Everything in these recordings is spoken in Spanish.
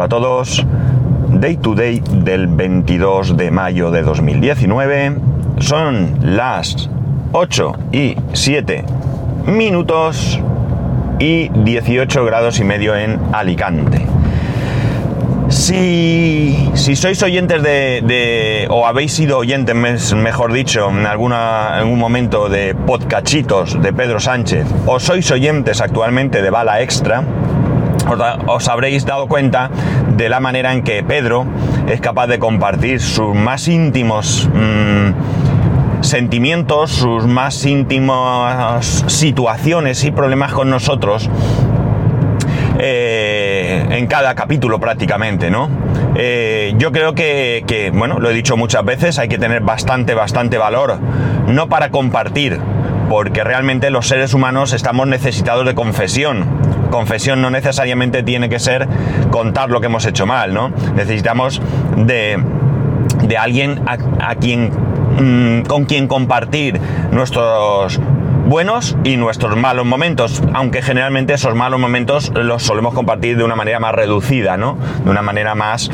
Hola a todos. Day to day del 22 de mayo de 2019. Son las 8 y 7 minutos y 18 grados y medio en Alicante. Si, si sois oyentes de, o habéis sido oyentes, mejor dicho, en alguna, algún momento de podcachitos de Pedro Sánchez, o sois oyentes actualmente de Bala Extra, os, habréis dado cuenta de la manera en que Pedro es capaz de compartir sus más íntimos mm, sentimientos, sus más íntimas situaciones y problemas con nosotros eh, en cada capítulo prácticamente, ¿no? Eh, yo creo que, que, bueno, lo he dicho muchas veces, hay que tener bastante, bastante valor, no para compartir, porque realmente los seres humanos estamos necesitados de confesión. Confesión no necesariamente tiene que ser contar lo que hemos hecho mal, ¿no? Necesitamos de, de alguien a, quien, mm, con quien compartir nuestros buenos y nuestros malos momentos, aunque generalmente esos malos momentos los solemos compartir de una manera más reducida, ¿no? De una manera más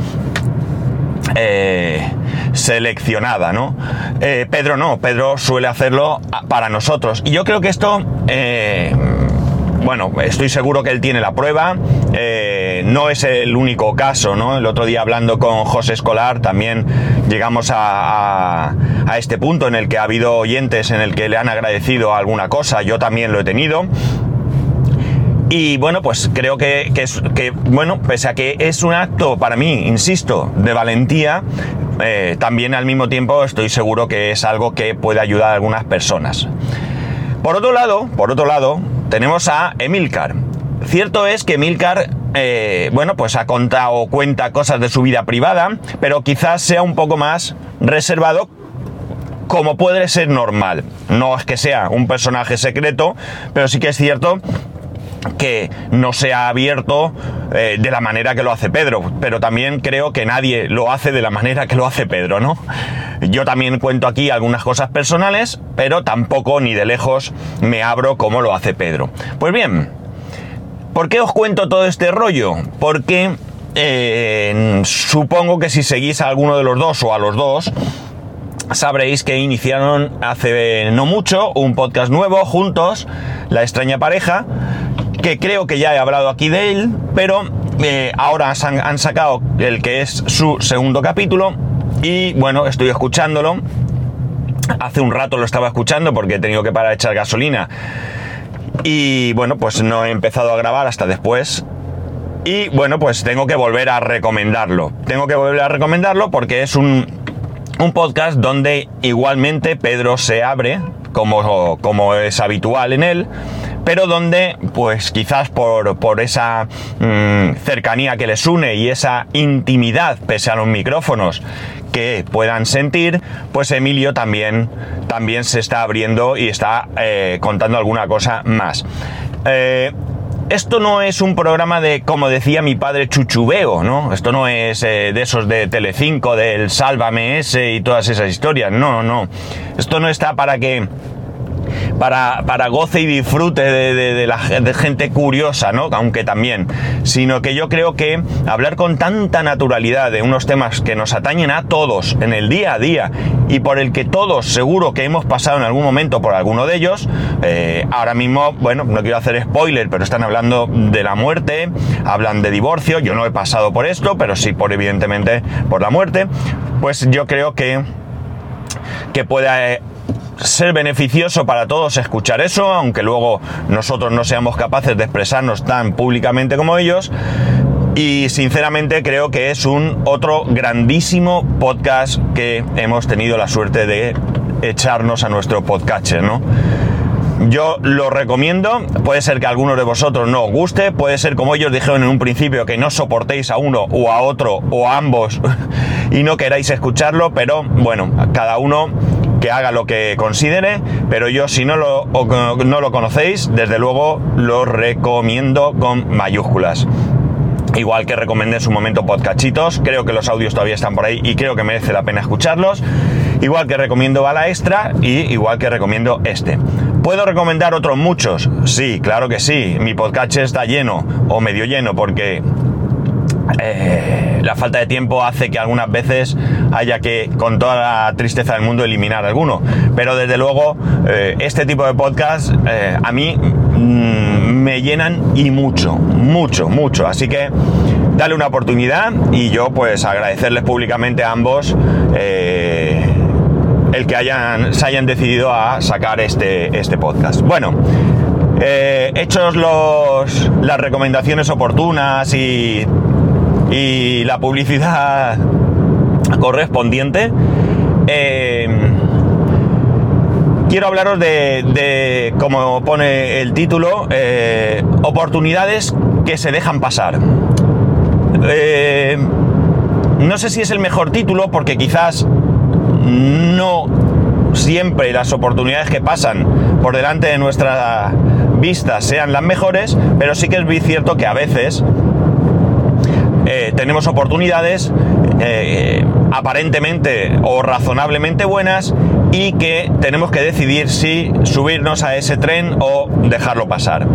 eh, seleccionada, ¿no? Eh, Pedro no, Pedro suele hacerlo para nosotros. Y yo creo que esto eh, bueno, estoy seguro que él tiene la prueba. Eh, no es el único caso, ¿no? El otro día hablando con José Escolar también llegamos a, este punto en el que ha habido oyentes en el que le han agradecido alguna cosa. Yo también lo he tenido. Y bueno, pues creo que, bueno, pese a que es un acto para mí, insisto, de valentía, eh, también al mismo tiempo estoy seguro que es algo que puede ayudar a algunas personas. Por otro lado, por otro lado, tenemos a Emilcar. Cierto es que Emilcar, eh, bueno, pues ha contado o cuenta cosas de su vida privada, pero quizás sea un poco más reservado como puede ser normal. No es que sea un personaje secreto, pero sí que es cierto que no se ha abierto eh, de la manera que lo hace Pedro, pero también creo que nadie lo hace de la manera que lo hace Pedro, ¿no? Yo también cuento aquí algunas cosas personales, pero tampoco ni de lejos me abro como lo hace Pedro. Pues bien, ¿por qué os cuento todo este rollo? Porque eh, supongo que si seguís a alguno de los dos o a los dos, sabréis que iniciaron hace no mucho un podcast nuevo juntos, La extraña pareja, que creo que ya he hablado aquí de él, pero eh, ahora han, sacado el que es su segundo capítulo y bueno, estoy escuchándolo. Hace un rato lo estaba escuchando porque he tenido que parar a echar gasolina y bueno, pues no he empezado a grabar hasta después. Y bueno, pues tengo que volver a recomendarlo. Tengo que volver a recomendarlo porque es un, un podcast donde igualmente Pedro se abre, como, como es habitual en él pero donde, pues quizás por, esa mm, cercanía que les une y esa intimidad, pese a los micrófonos, que puedan sentir, pues Emilio también, también se está abriendo y está eh, contando alguna cosa más. Eh, esto no es un programa de, como decía mi padre, chuchubeo, ¿no? Esto no es eh, de esos de Telecinco, del Sálvame ese y todas esas historias. No, no. Esto no está para que para, para goce y disfrute de, la gente curiosa, ¿no? Aunque también, sino que yo creo que hablar con tanta naturalidad de unos temas que nos atañen a todos en el día a día y por el que todos seguro que hemos pasado en algún momento por alguno de ellos, eh, ahora mismo, bueno, no quiero hacer spoiler, pero están hablando de la muerte, hablan de divorcio, yo no he pasado por esto, pero sí por evidentemente por la muerte, pues yo creo que que pueda eh, ser beneficioso para todos escuchar eso, aunque luego nosotros no seamos capaces de expresarnos tan públicamente como ellos. Y sinceramente creo que es un otro grandísimo podcast que hemos tenido la suerte de echarnos a nuestro podcatcher, ¿no? Yo lo recomiendo, puede ser que a algunos de vosotros no os guste, puede ser como ellos dijeron en un principio que no soportéis a uno o a otro o a ambos y no queráis escucharlo, pero bueno, cada uno haga lo que considere, pero yo si no lo, no lo conocéis, desde luego lo recomiendo con mayúsculas. Igual que recomendé en su momento podcachitos, creo que los audios todavía están por ahí y creo que merece la pena escucharlos. Igual que recomiendo Bala Extra y igual que recomiendo este. ¿Puedo recomendar otros muchos? Sí, claro que sí. Mi podcast está lleno o medio lleno porque eh, la falta de tiempo hace que algunas veces haya que, con toda la tristeza del mundo, eliminar alguno. Pero desde luego, eh, este tipo de podcast eh, a mí mm, me llenan y mucho, mucho, mucho. Así que dale una oportunidad y yo pues agradecerles públicamente a ambos el que hayan, se hayan decidido a sacar este, este podcast. Bueno, hechos los, las recomendaciones oportunas y y la publicidad correspondiente, eh, quiero hablaros de, como pone el título, eh, oportunidades que se dejan pasar. Eh, no sé si es el mejor título porque quizás no siempre las oportunidades que pasan por delante de nuestra vista sean las mejores, pero sí que es cierto que a veces eh, tenemos oportunidades eh, aparentemente o razonablemente buenas y que tenemos que decidir si subirnos a ese tren o dejarlo pasar.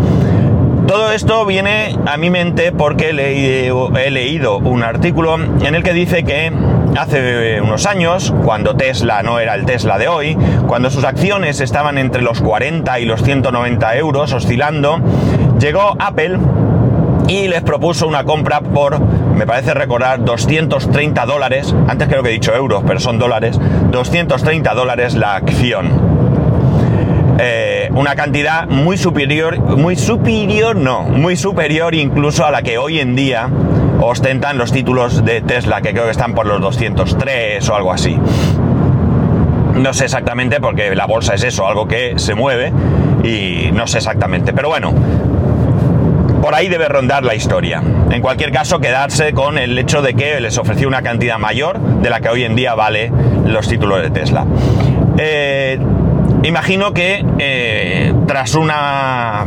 Todo esto viene a mi mente porque he leído un artículo en el que dice que hace unos años, cuando Tesla no era el Tesla de hoy, cuando sus acciones estaban entre los 40 y los 190 euros oscilando, llegó Apple y les propuso una compra por, me parece recordar, 230 dólares, antes creo que he dicho euros, pero son dólares, 230 dólares la acción. Eh, una cantidad muy superior, muy superior, no, muy superior incluso a la que hoy en día ostentan los títulos de Tesla, que creo que están por los 203 o algo así. No sé exactamente porque la bolsa es eso, algo que se mueve y no sé exactamente. Pero bueno, por ahí debe rondar la historia. En cualquier caso, quedarse con el hecho de que les ofreció una cantidad mayor de la que hoy en día vale los títulos de Tesla. Eh, imagino que eh, tras una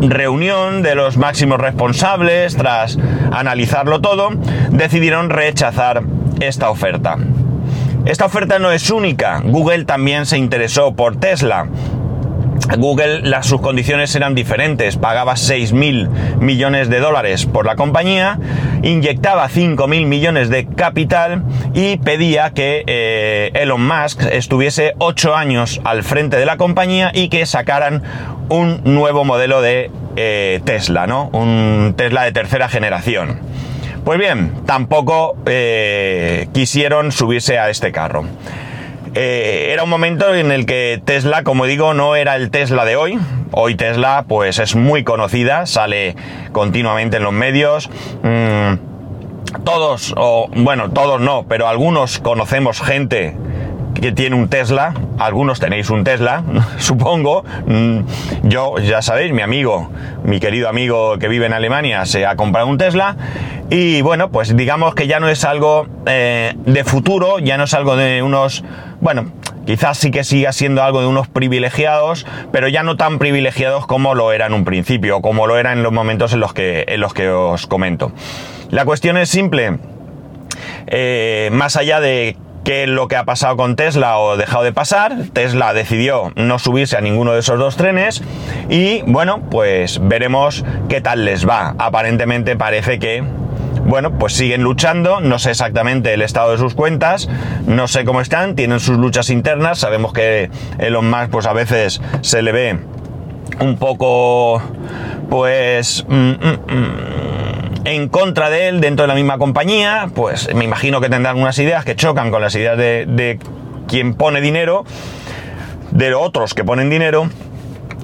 reunión de los máximos responsables, tras analizarlo todo, decidieron rechazar esta oferta. Esta oferta no es única, Google también se interesó por Tesla. Google las, sus condiciones eran diferentes, pagaba 6 mil millones de dólares por la compañía, inyectaba 5 mil millones de capital y pedía que eh, Elon Musk estuviese 8 años al frente de la compañía y que sacaran un nuevo modelo de eh, Tesla, ¿no? Un Tesla de tercera generación. Pues bien, tampoco eh, quisieron subirse a este carro. Eh, era un momento en el que Tesla, como digo, no era el Tesla de hoy. Hoy Tesla, pues es muy conocida, sale continuamente en los medios. Mm, todos, o bueno, todos no, pero algunos conocemos gente que tiene un Tesla, algunos tenéis un Tesla, supongo. Mm, yo, ya sabéis, mi amigo, mi querido amigo que vive en Alemania, se ha comprado un Tesla. Y bueno, pues digamos que ya no es algo eh, de futuro, ya no es algo de unos, bueno, quizás sí que siga siendo algo de unos privilegiados, pero ya no tan privilegiados como lo era en un principio, como lo era en los momentos en los que, en los que os comento. La cuestión es simple. Eh, más allá de qué es lo que ha pasado con Tesla o dejado de pasar. Tesla decidió no subirse a ninguno de esos dos trenes y bueno, pues veremos qué tal les va. Aparentemente parece que bueno, pues siguen luchando, no sé exactamente el estado de sus cuentas, no sé cómo están, tienen sus luchas internas, sabemos que Elon Musk pues a veces se le ve un poco pues mm, mm, mm, en contra de él dentro de la misma compañía, pues me imagino que tendrán unas ideas que chocan con las ideas de, quien pone dinero, de otros que ponen dinero.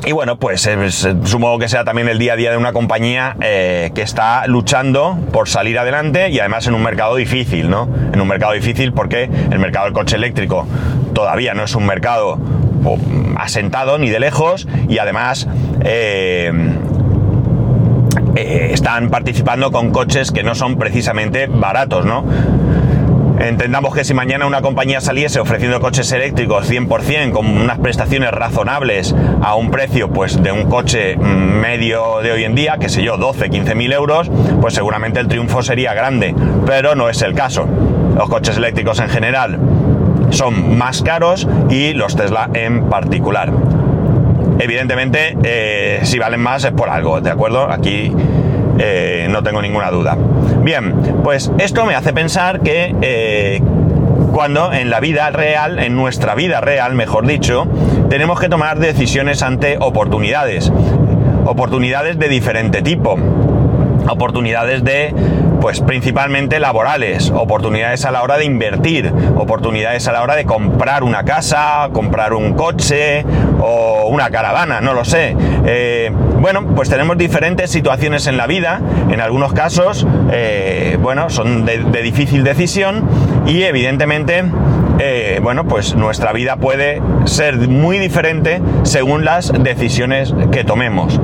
Y bueno, pues supongo que sea también el día a día de una compañía eh, que está luchando por salir adelante y además en un mercado difícil, ¿no? En un mercado difícil porque el mercado del coche eléctrico todavía no es un mercado asentado ni de lejos y además eh, eh, están participando con coches que no son precisamente baratos, ¿no? Entendamos que si mañana una compañía saliese ofreciendo coches eléctricos 100% con unas prestaciones razonables a un precio pues de un coche medio de hoy en día, que sé yo, 12, 15 mil euros, pues seguramente el triunfo sería grande, pero no es el caso. Los coches eléctricos en general son más caros y los Tesla en particular. Evidentemente, eh, si valen más es por algo, ¿de acuerdo? Aquí eh, no tengo ninguna duda. Bien, pues esto me hace pensar que eh, cuando en la vida real, en nuestra vida real, mejor dicho, tenemos que tomar decisiones ante oportunidades. Oportunidades de diferente tipo. Oportunidades de pues principalmente laborales, oportunidades a la hora de invertir, oportunidades a la hora de comprar una casa, comprar un coche o una caravana, no lo sé. Eh, bueno, pues tenemos diferentes situaciones en la vida, en algunos casos, eh, bueno, son de, difícil decisión y evidentemente eh, bueno, pues nuestra vida puede ser muy diferente según las decisiones que tomemos.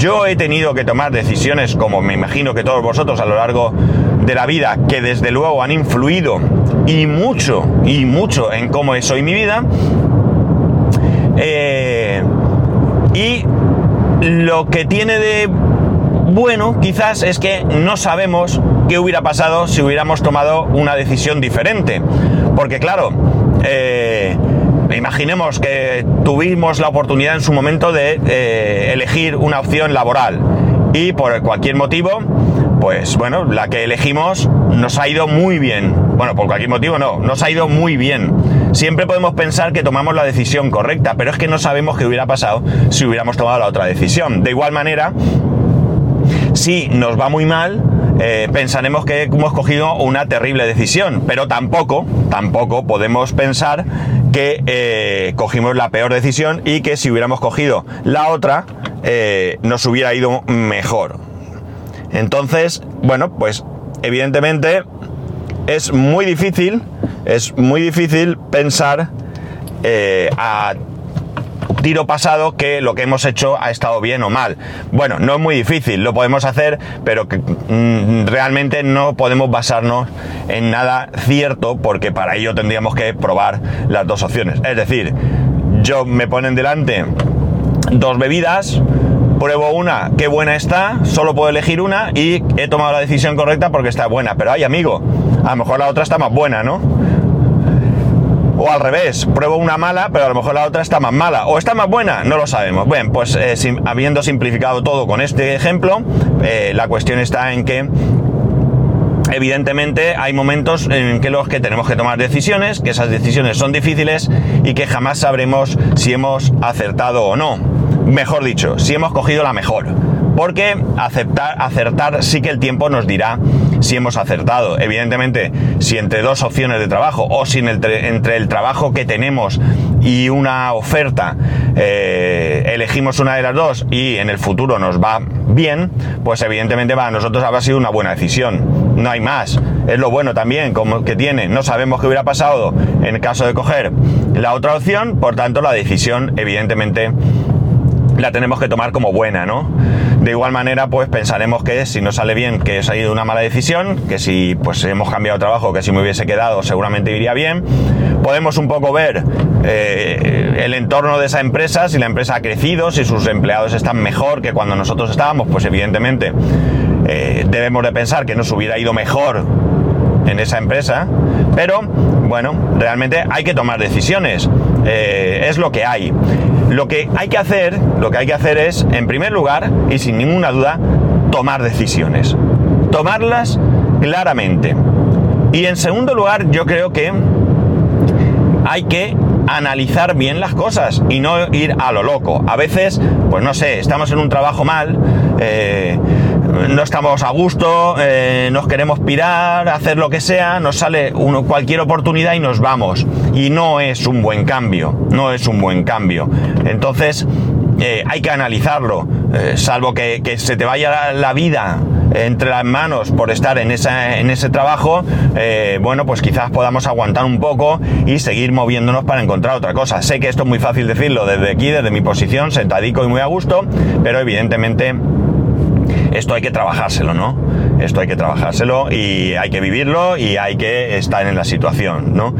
Yo he tenido que tomar decisiones, como me imagino que todos vosotros a lo largo de la vida, que desde luego han influido y mucho, y mucho en cómo es hoy mi vida. Eh, y lo que tiene de bueno, quizás es que no sabemos qué hubiera pasado si hubiéramos tomado una decisión diferente. Porque claro, eh, imaginemos que tuvimos la oportunidad en su momento de eh, elegir una opción laboral y por cualquier motivo, pues bueno, la que elegimos nos ha ido muy bien. Bueno, por cualquier motivo no, nos ha ido muy bien. Siempre podemos pensar que tomamos la decisión correcta, pero es que no sabemos qué hubiera pasado si hubiéramos tomado la otra decisión. De igual manera, si nos va muy mal, eh, pensaremos que hemos cogido una terrible decisión, pero tampoco, tampoco podemos pensar que eh, cogimos la peor decisión y que si hubiéramos cogido la otra, eh, nos hubiera ido mejor. Entonces, bueno, pues evidentemente es muy difícil, es muy difícil pensar a tiro pasado que lo que hemos hecho ha estado bien o mal. Bueno, no es muy difícil, lo podemos hacer, pero mm, realmente no podemos basarnos en nada cierto porque para ello tendríamos que probar las dos opciones. Es decir, yo me ponen delante dos bebidas, pruebo una, qué buena está, solo puedo elegir una y he tomado la decisión correcta porque está buena. Pero ay amigo, a lo mejor la otra está más buena, ¿no? O al revés, pruebo una mala, pero a lo mejor la otra está más mala. O está más buena, no lo sabemos. Bueno, pues eh, habiendo simplificado todo con este ejemplo, eh, la cuestión está en que evidentemente hay momentos en que los que tenemos que tomar decisiones, que esas decisiones son difíciles y que jamás sabremos si hemos acertado o no. Mejor dicho, si hemos cogido la mejor. Porque aceptar, acertar sí que el tiempo nos dirá si hemos acertado. Evidentemente, si entre dos opciones de trabajo o si entre, el trabajo que tenemos y una oferta eh, elegimos una de las dos y en el futuro nos va bien, pues evidentemente para nosotros habrá sido una buena decisión. No hay más. Es lo bueno también como que tiene. No sabemos qué hubiera pasado en caso de coger la otra opción, por tanto la decisión evidentemente la tenemos que tomar como buena, ¿no? De igual manera, pues pensaremos que si no sale bien, que ha ido una mala decisión, que si pues hemos cambiado de trabajo, que si me hubiese quedado seguramente iría bien. Podemos un poco ver eh, el entorno de esa empresa, si la empresa ha crecido, si sus empleados están mejor que cuando nosotros estábamos, pues evidentemente eh, debemos de pensar que nos hubiera ido mejor en esa empresa, pero bueno, realmente hay que tomar decisiones, eh, es lo que hay. Lo que hay que hacer, lo que hay que hacer es, en primer lugar, y sin ninguna duda, tomar decisiones. Tomarlas claramente. Y en segundo lugar, yo creo que hay que analizar bien las cosas y no ir a lo loco. A veces, pues no sé, estamos en un trabajo mal, eh, no estamos a gusto, eh, nos queremos pirar, hacer lo que sea, nos sale uno, cualquier oportunidad y nos vamos. Y no es un buen cambio, no es un buen cambio. Entonces, eh, hay que analizarlo, eh, salvo que, se te vaya la, vida entre las manos por estar en, en ese trabajo, bueno, pues quizás podamos aguantar un poco y seguir moviéndonos para encontrar otra cosa. Sé que esto es muy fácil decirlo desde aquí, desde mi posición, sentadico y muy a gusto, pero evidentemente esto hay que trabajárselo, ¿no? Esto hay que trabajárselo y hay que vivirlo y hay que estar en la situación, ¿no?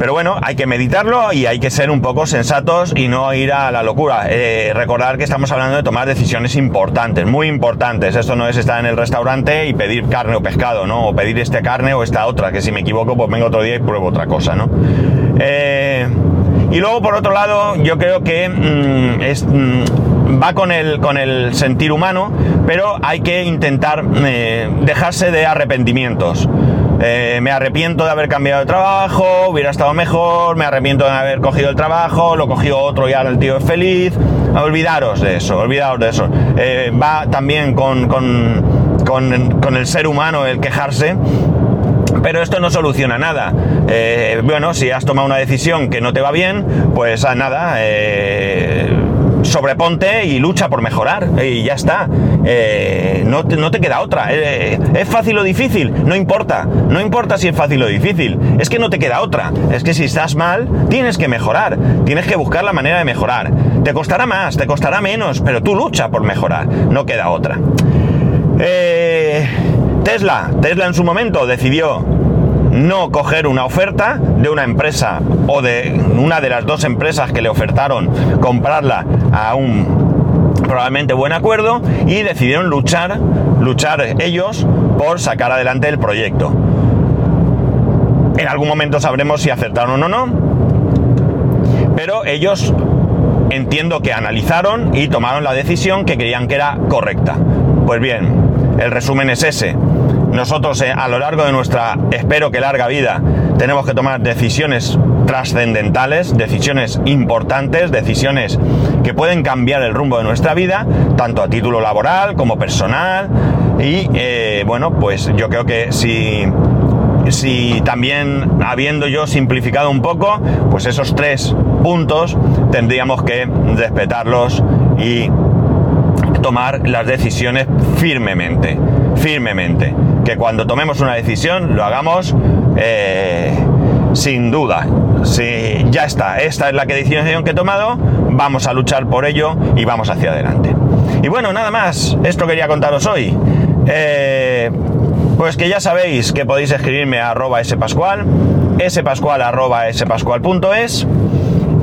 Pero bueno, hay que meditarlo y hay que ser un poco sensatos y no ir a la locura. Eh, recordar que estamos hablando de tomar decisiones importantes, muy importantes. Esto no es estar en el restaurante y pedir carne o pescado, ¿no? O pedir esta carne o esta otra, que si me equivoco, pues vengo otro día y pruebo otra cosa, ¿no? Eh, y luego, por otro lado, yo creo que mm, es... Mm, va con el, con el sentir humano, pero hay que intentar eh, dejarse de arrepentimientos. Eh, me arrepiento de haber cambiado de trabajo, hubiera estado mejor, me arrepiento de haber cogido el trabajo, lo cogió otro y ahora el tío es feliz. Olvidaros de eso, olvidaros de eso. Eh, va también con, con, con, el ser humano el quejarse. Pero esto no soluciona nada. Eh, bueno, si has tomado una decisión que no te va bien, pues a nada sobreponte y lucha por mejorar y ya está. Eh, no, te, queda otra. Eh, ¿Es fácil o difícil? No importa. No importa si es fácil o difícil. Es que no te queda otra. Es que si estás mal, tienes que mejorar. Tienes que buscar la manera de mejorar. Te costará más, te costará menos, pero tú lucha por mejorar. No queda otra. Eh, Tesla. Tesla en su momento decidió no coger una oferta de una empresa o de una de las dos empresas que le ofertaron comprarla a un probablemente buen acuerdo y decidieron luchar, luchar ellos por sacar adelante el proyecto. En algún momento sabremos si acertaron o no, pero ellos entiendo que analizaron y tomaron la decisión que creían que era correcta. Pues bien, el resumen es ese nosotros eh, a lo largo de nuestra, espero que larga vida, tenemos que tomar decisiones trascendentales, decisiones importantes, decisiones que pueden cambiar el rumbo de nuestra vida, tanto a título laboral como personal. Y eh, bueno, pues yo creo que si, si también habiendo yo simplificado un poco, pues esos tres puntos tendríamos que respetarlos y tomar las decisiones firmemente, firmemente. Que cuando tomemos una decisión lo hagamos eh, sin duda. Si ya está, esta es la decisión que he tomado, vamos a luchar por ello y vamos hacia adelante. Y bueno, nada más, esto quería contaros hoy. Eh, pues que ya sabéis que podéis escribirme a arroba spascual, spascual arroba spascual.es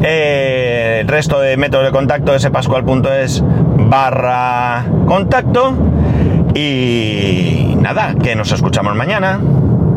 eh, el resto de métodos de contacto es barra contacto. Y nada, que nos escuchamos mañana.